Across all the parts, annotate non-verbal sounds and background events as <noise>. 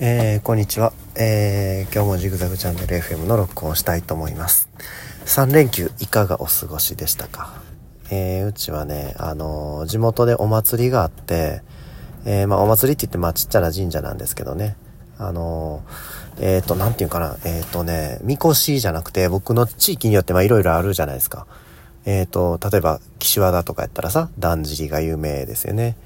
えー、こんにちは、えー、今日もジグザグチャンネル FM の録音したいと思います。3連休いかがお過ごしでしたか？えー、うちはねあの、地元でお祭りがあってえまあ、お祭りって言ってまあちっちゃな神社なんですけどね。あのえっ、となんていうかな。えっ、とねみこしじゃなくて僕の地域によってまあいろいろあるじゃないですか。えっ、と例えば岸和田とかやったらさだんじりが有名ですよね。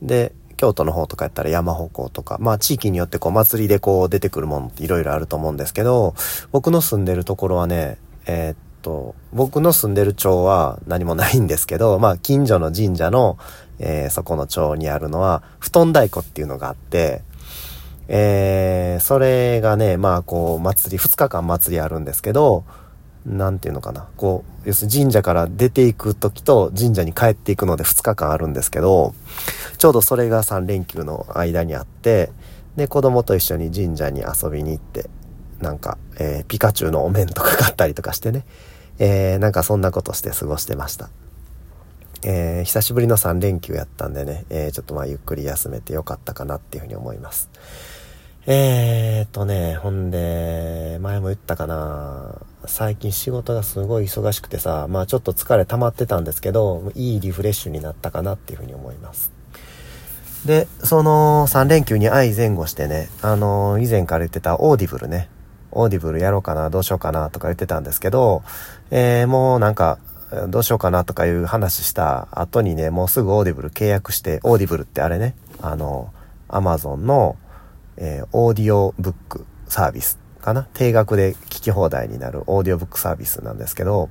で京都の方とかやったら山鉾とか、まあ地域によってこう祭りでこう出てくるものっていろいろあると思うんですけど、僕の住んでるところはね、えー、っと、僕の住んでる町は何もないんですけど、まあ近所の神社の、えー、そこの町にあるのは、布団太鼓っていうのがあって、えー、それがね、まあこう祭り、2日間祭りあるんですけど、なんていうのかな。こ、要するに神社から出ていく時と神社に帰っていくので2日間あるんですけど、ちょうどそれが3連休の間にあって、で、子供と一緒に神社に遊びに行って、なんか、えー、ピカチュウのお面とか買ったりとかしてね、えー、なんかそんなことして過ごしてました。えー、久しぶりの3連休やったんでね、えー、ちょっとまあゆっくり休めてよかったかなっていうふうに思います。えーとね、ほんで、前も言ったかな、最近仕事がすごい忙しくてさ、まあちょっと疲れ溜まってたんですけど、いいリフレッシュになったかなっていうふうに思います。で、その3連休に相前後してね、あの以前から言ってたオーディブルね、オーディブルやろうかな、どうしようかなとか言ってたんですけど、えー、もうなんか、どうしようかなとかいう話した後にね、もうすぐオーディブル契約して、オーディブルってあれね、あの、アマゾンの、えー、オーディオブックサービスかな？定額で聞き放題になるオーディオブックサービスなんですけど、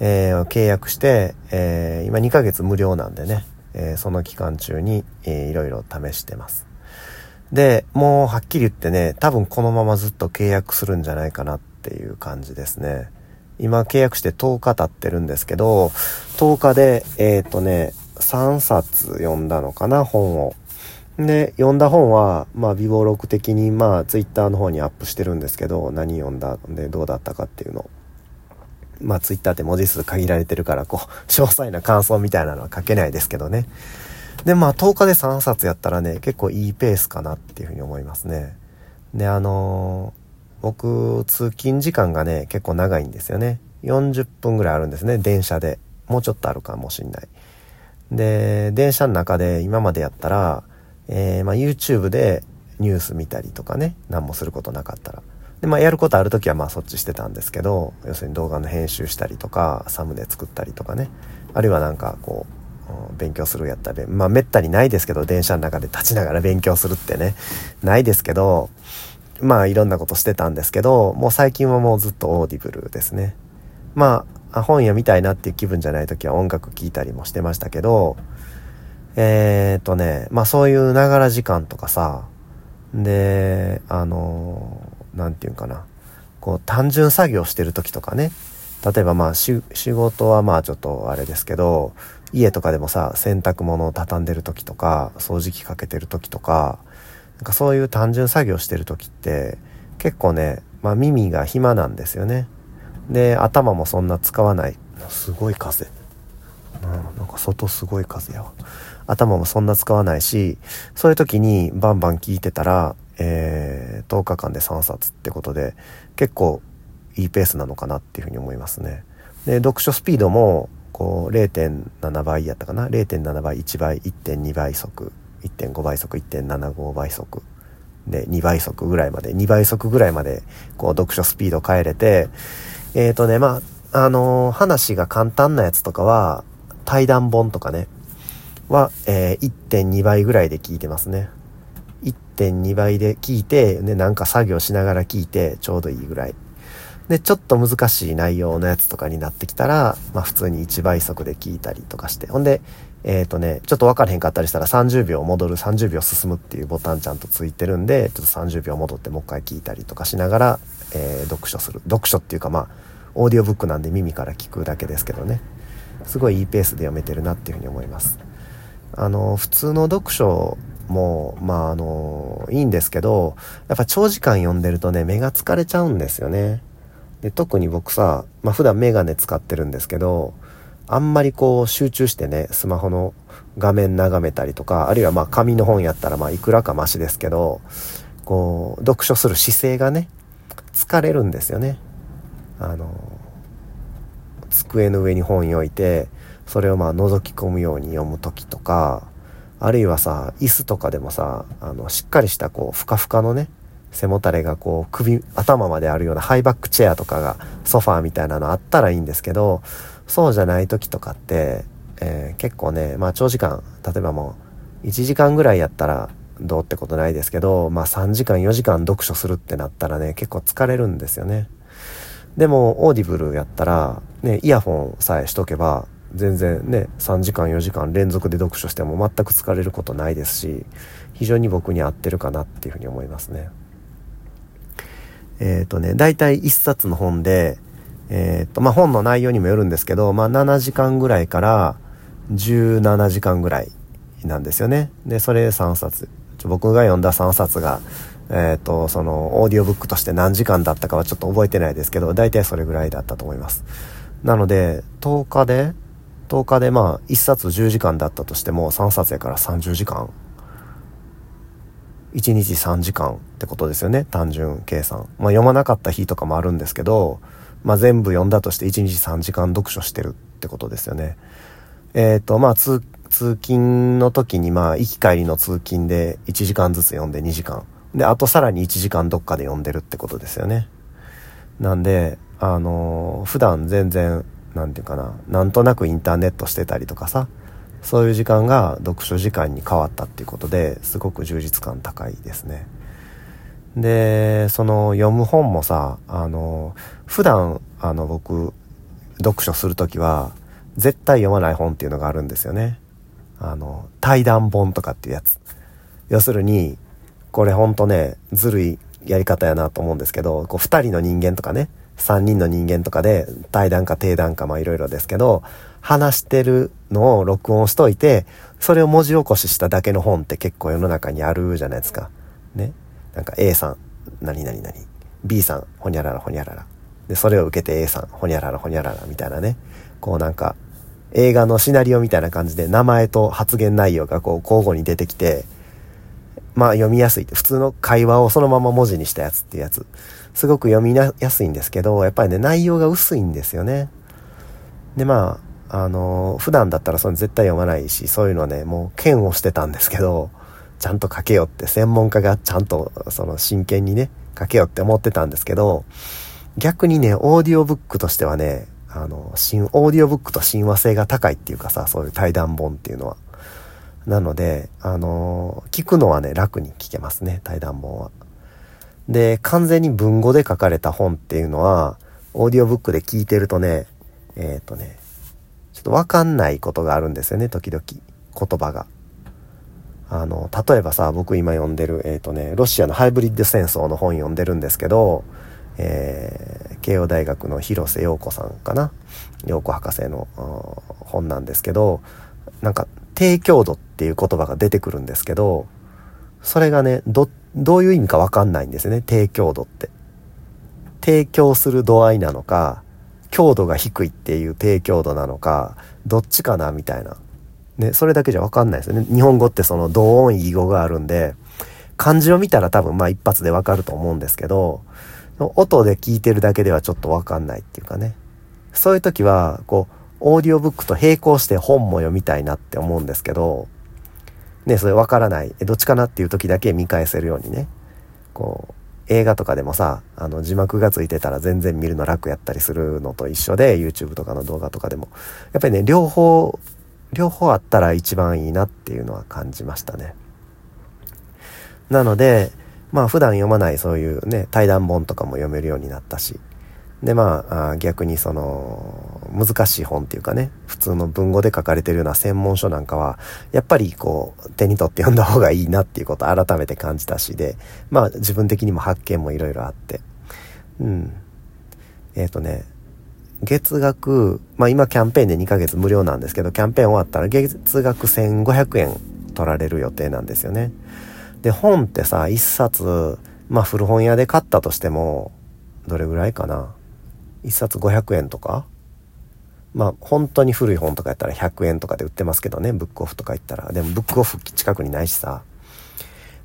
えー、契約して、えー、今2ヶ月無料なんでね、え、その期間中に、えー、いろいろ試してます。で、もうはっきり言ってね、多分このままずっと契約するんじゃないかなっていう感じですね。今契約して10日経ってるんですけど、10日で、えっ、とね、3冊読んだのかな、本を。で、読んだ本は、まあ、微暴録的に、まあ、ツイッターの方にアップしてるんですけど、何読んだんでどうだったかっていうの。まあ、ツイッターって文字数限られてるから、こう、詳細な感想みたいなのは書けないですけどね。で、まあ、10日で3冊やったらね、結構いいペースかなっていうふうに思いますね。で、あのー、僕、通勤時間がね、結構長いんですよね。40分ぐらいあるんですね、電車で。もうちょっとあるかもしんない。で、電車の中で今までやったら、えー、まあ、YouTube でニュース見たりとかね、何もすることなかったら。で、まあ、やることある時はまあそっちしてたんですけど、要するに動画の編集したりとか、サムネ作ったりとかね、あるいはなんかこう、勉強するやったら、まあ、めったにないですけど、電車の中で立ちながら <laughs> 勉強するってね、ないですけど、まあ、いろんなことしてたんですけど、もう最近はもうずっとオーディブルですね。まあ、本読みたいなっていう気分じゃない時は音楽聴いたりもしてましたけど、えー、っとね、まあそういうながら時間とかさ、で、あの、なんていうかな、こう単純作業してる時とかね、例えばまあ仕事はまあちょっとあれですけど、家とかでもさ、洗濯物を畳んでる時とか、掃除機かけてる時とか、なんかそういう単純作業してる時って結構ね、まあ耳が暇なんですよね。で、頭もそんな使わない。すごい風。うん、なんか外すごい風やわ。頭もそんな使わないし、そういう時にバンバン聞いてたら、えー、10日間で3冊ってことで、結構いいペースなのかなっていうふうに思いますね。で、読書スピードも、こう、0.7倍やったかな ?0.7 倍、1倍、1.2倍速、1.5倍速、1.75倍速。で、2倍速ぐらいまで、2倍速ぐらいまで、こう、読書スピード変えれて、えっ、ー、とね、まあ、あのー、話が簡単なやつとかは、対談本とかね、は、えー、1.2倍ぐらいで聞いてますね。1.2倍で聞いて、で、なんか作業しながら聞いて、ちょうどいいぐらい。で、ちょっと難しい内容のやつとかになってきたら、まあ普通に1倍速で聞いたりとかして。ほんで、えっ、ー、とね、ちょっと分からへんかったりしたら30秒戻る、30秒進むっていうボタンちゃんとついてるんで、ちょっと30秒戻ってもう一回聞いたりとかしながら、えー、読書する。読書っていうかまあ、オーディオブックなんで耳から聞くだけですけどね。すごいいいペースで読めてるなっていうふうに思います。あの、普通の読書も、まあ、あの、いいんですけど、やっぱ長時間読んでるとね、目が疲れちゃうんですよね。で、特に僕さ、まあ普段メガネ使ってるんですけど、あんまりこう集中してね、スマホの画面眺めたりとか、あるいはまあ紙の本やったらまあいくらかマシですけど、こう、読書する姿勢がね、疲れるんですよね。あの、机の上に本を置いて、それをまあ覗き込むように読む時とか、あるいはさ、椅子とかでもさ、あの、しっかりしたこう、ふかふかのね、背もたれがこう、首、頭まであるようなハイバックチェアとかが、ソファーみたいなのあったらいいんですけど、そうじゃない時とかって、えー、結構ね、まあ長時間、例えばもう、1時間ぐらいやったら、どうってことないですけど、まあ3時間4時間読書するってなったらね、結構疲れるんですよね。でも、オーディブルやったら、ね、イヤホンさえしとけば、全然ね、3時間4時間連続で読書しても全く疲れることないですし、非常に僕に合ってるかなっていうふうに思いますね。えっ、ー、とね、大体1冊の本で、えっ、ー、と、まあ、本の内容にもよるんですけど、まあ、7時間ぐらいから17時間ぐらいなんですよね。で、それ3冊。僕が読んだ3冊が、えっ、ー、と、その、オーディオブックとして何時間だったかはちょっと覚えてないですけど、大体それぐらいだったと思います。なので、10日で、10日でまあ、1冊10時間だったとしても、3冊やから30時間。1日3時間ってことですよね。単純計算。まあ、読まなかった日とかもあるんですけど、まあ、全部読んだとして1日3時間読書してるってことですよね。えっ、ー、と、まあ、通、通勤の時に、まあ、行き帰りの通勤で1時間ずつ読んで2時間。で、あとさらに1時間どっかで読んでるってことですよね。なんで、あのー、普段全然、なんていうかな、なんとなくインターネットしてたりとかさ、そういう時間が読書時間に変わったっていうことですごく充実感高いですね。で、その読む本もさ、あの、普段、あの僕、読書するときは、絶対読まない本っていうのがあるんですよね。あの、対談本とかっていうやつ。要するに、これほんとね、ずるいやり方やなと思うんですけど、こう二人の人間とかね、三人の人間とかで、対談か定談かまあいろいろですけど、話してるのを録音しといて、それを文字起こししただけの本って結構世の中にあるじゃないですか。ね。なんか A さん、何々何。B さん、ほにゃららほにゃらら。で、それを受けて A さん、ほにゃららほにゃららみたいなね。こうなんか、映画のシナリオみたいな感じで名前と発言内容がこう交互に出てきて、まあ読みやすい。普通の会話をそのまま文字にしたやつっていうやつ。すごく読みやすいんですけど、やっぱりね、内容が薄いんですよね。で、まあ、あの、普段だったらそれ絶対読まないし、そういうのはね、もう剣をしてたんですけど、ちゃんと書けよって専門家がちゃんとその真剣にね、書けよって思ってたんですけど、逆にね、オーディオブックとしてはね、あの、新、オーディオブックと親和性が高いっていうかさ、そういう対談本っていうのは。なので、あの、聞くのはね、楽に聞けますね、対談本は。で、完全に文語で書かれた本っていうのは、オーディオブックで聞いてるとね、えっ、ー、とね、ちょっとわかんないことがあるんですよね、時々。言葉が。あの、例えばさ、僕今読んでる、えっ、ー、とね、ロシアのハイブリッド戦争の本読んでるんですけど、えー、慶応大学の広瀬陽子さんかな？陽子博士の本なんですけどなんか低強度っていう言葉が出てくるんですけどそれがねどどういう意味かわかんないんですよね。低強度って。提供する度合いなのか強度が低いっていう低強度なのかどっちかなみたいな。ねそれだけじゃわかんないですよね。日本語ってその同音異義語があるんで漢字を見たら多分まあ一発でわかると思うんですけど音で聞いてるだけではちょっとわかんないっていうかね。そういう時は、こう、オーディオブックと並行して本も読みたいなって思うんですけど、ね、それわからない。どっちかなっていう時だけ見返せるようにね。こう、映画とかでもさ、あの字幕がついてたら全然見るの楽やったりするのと一緒で、YouTube とかの動画とかでも。やっぱりね、両方、両方あったら一番いいなっていうのは感じましたね。なので、まあ普段読まないそういうね、対談本とかも読めるようになったし、でまあ逆にその難しい本っていうかね、普通の文語で書かれてるような専門書なんかは、やっぱりこう手に取って読んだ方がいいなっていうことを改めて感じたしで、まあ自分的にも発見もいろいろあって、うん。えっ、ー、とね、月額、まあ今キャンペーンで2ヶ月無料なんですけど、キャンペーン終わったら月額1500円取られる予定なんですよね。で、本ってさ、一冊、まあ古本屋で買ったとしても、どれぐらいかな？一冊500円とかまあ本当に古い本とかやったら100円とかで売ってますけどね、ブックオフとか行ったら。でもブックオフ近くにないしさ。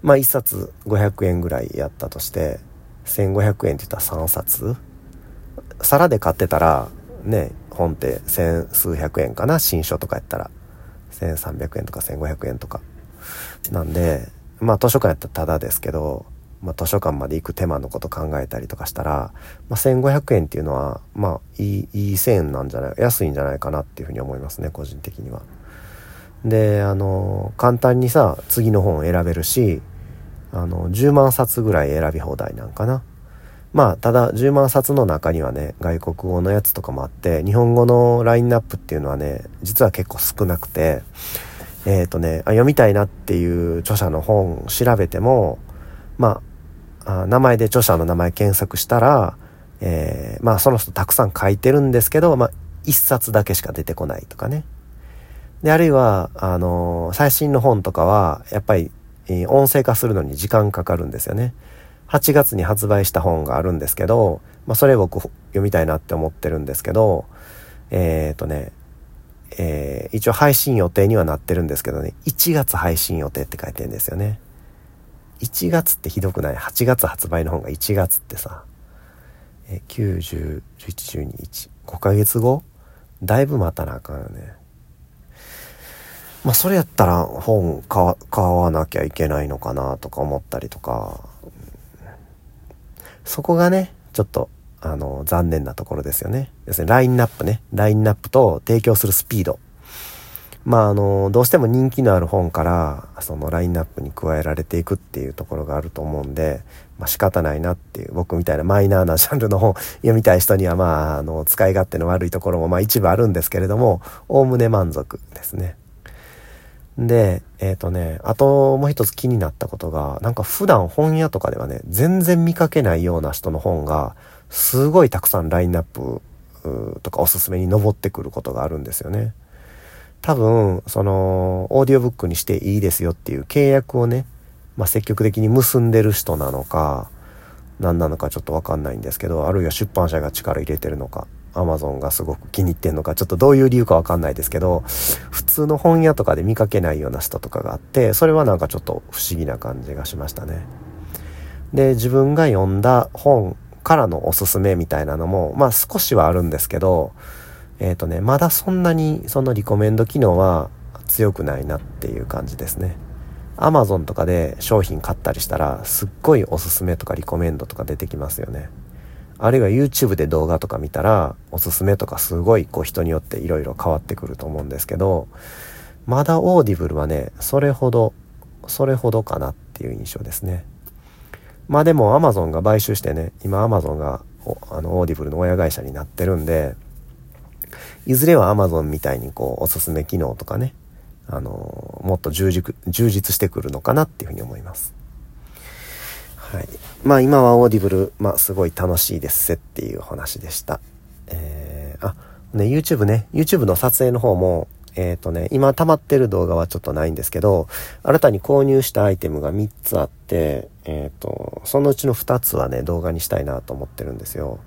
まあ1冊500円ぐらいやったとして、1500円って言ったら3冊皿で買ってたら、ね、本って千数百円かな新書とかやったら。1300円とか1500円とか。なんで、まあ図書館やったらタダですけど、まあ図書館まで行く手間のこと考えたりとかしたら、まあ1500円っていうのは、まあいい、いい線なんじゃない、安いんじゃないかなっていうふうに思いますね、個人的には。で、あの、簡単にさ、次の本を選べるし、あの、10万冊ぐらい選び放題なんかな。まあ、ただ、10万冊の中にはね、外国語のやつとかもあって、日本語のラインナップっていうのはね、実は結構少なくて、えっ、ー、とねあ、読みたいなっていう著者の本調べても、まあ、あ名前で著者の名前検索したら、えー、まあ、その人たくさん書いてるんですけど、まあ、一冊だけしか出てこないとかね。で、あるいは、あのー、最新の本とかは、やっぱり、え音声化するのに時間かかるんですよね。8月に発売した本があるんですけど、まあ、それ僕読みたいなって思ってるんですけど、えっ、ー、とね、えー、一応配信予定にはなってるんですけどね、1月配信予定って書いてるんですよね。1月ってひどくない ?8 月発売の本が1月ってさ、え、90、11、12、1、5ヶ月後？だいぶ待たなあかんよね。まあそれやったら本買わなきゃいけないのかなとか思ったりとか、そこがね、ちょっと、あの、残念なところですよね。要するにラインナップね。ラインナップと提供するスピード。まあ、あの、どうしても人気のある本から、そのラインナップに加えられていくっていうところがあると思うんで、まあ仕方ないなっていう、僕みたいなマイナーなジャンルの本 <laughs> 読みたい人には、まあ、あの、使い勝手の悪いところも、まあ一部あるんですけれども、おおむね満足ですね。で、えっ、ー、とね、あともう一つ気になったことが、なんか普段本屋とかではね、全然見かけないような人の本が、すごいたくさんラインナップとかおすすめに上ってくることがあるんですよね。多分、その、オーディオブックにしていいですよっていう契約をね、まあ、積極的に結んでる人なのか、何なのかちょっとわかんないんですけど、あるいは出版社が力入れてるのか、アマゾンがすごく気に入ってんのか、ちょっとどういう理由かわかんないですけど、普通の本屋とかで見かけないような人とかがあって、それはなんかちょっと不思議な感じがしましたね。で、自分が読んだ本からのおすすめみたいなのも、まあ少しはあるんですけど、えっ、ー、とね、まだそんなにそのリコメンド機能は強くないなっていう感じですね。アマゾンとかで商品買ったりしたら、すっごいおすすめとかリコメンドとか出てきますよね。あるいは YouTube で動画とか見たら、おすすめとかすごいこう人によって色々変わってくると思うんですけど、まだオーディブルはね、それほど、それほどかなっていう印象ですね。まあでも Amazon が買収してね、今 Amazon があのオーディブルの親会社になってるんで、いずれは Amazon みたいにこうおすすめ機能とかね、あのもっと充実充実してくるのかなっていうふうに思います。はい。まあ今はオーディブル、まあすごい楽しいですっていう話でした。えー、あ、ね、YouTube ね、YouTube の撮影の方も、えっ、ー、とね、今溜まってる動画はちょっとないんですけど、新たに購入したアイテムが3つあって、えっ、ー、と、そのうちの2つはね、動画にしたいなと思ってるんですよ。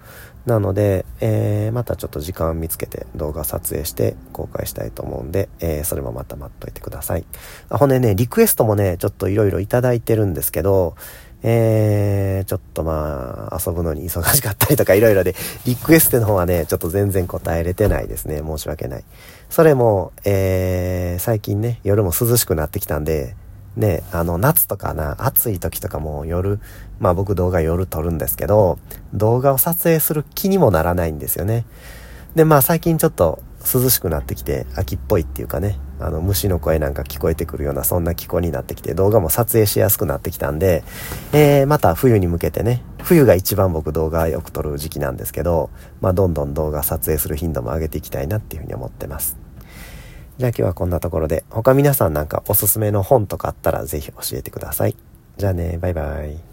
なので、えー、またちょっと時間見つけて動画撮影して公開したいと思うんで、えー、それもまた待っといてください。あ、ほんでね、リクエストもね、ちょっといろいろいただいてるんですけど、えー、ちょっとまあ、遊ぶのに忙しかったりとかいろいろで、リクエストの方はね、ちょっと全然答えれてないですね。申し訳ない。それも、えー、最近ね、夜も涼しくなってきたんで、ね、あの、夏とかな、暑い時とかも夜、まあ僕動画夜撮るんですけど、動画を撮影する気にもならないんですよね。で、まあ最近ちょっと涼しくなってきて、秋っぽいっていうかね、あの、虫の声なんか聞こえてくるような、そんな気候になってきて、動画も撮影しやすくなってきたんで、えー、また冬に向けてね、冬が一番僕動画よく撮る時期なんですけど、まあ、どんどん動画撮影する頻度も上げていきたいなっていうふうに思ってます。じゃあ今日はこんなところで、他皆さんなんかおすすめの本とかあったらぜひ教えてください。じゃあね、バイバイ。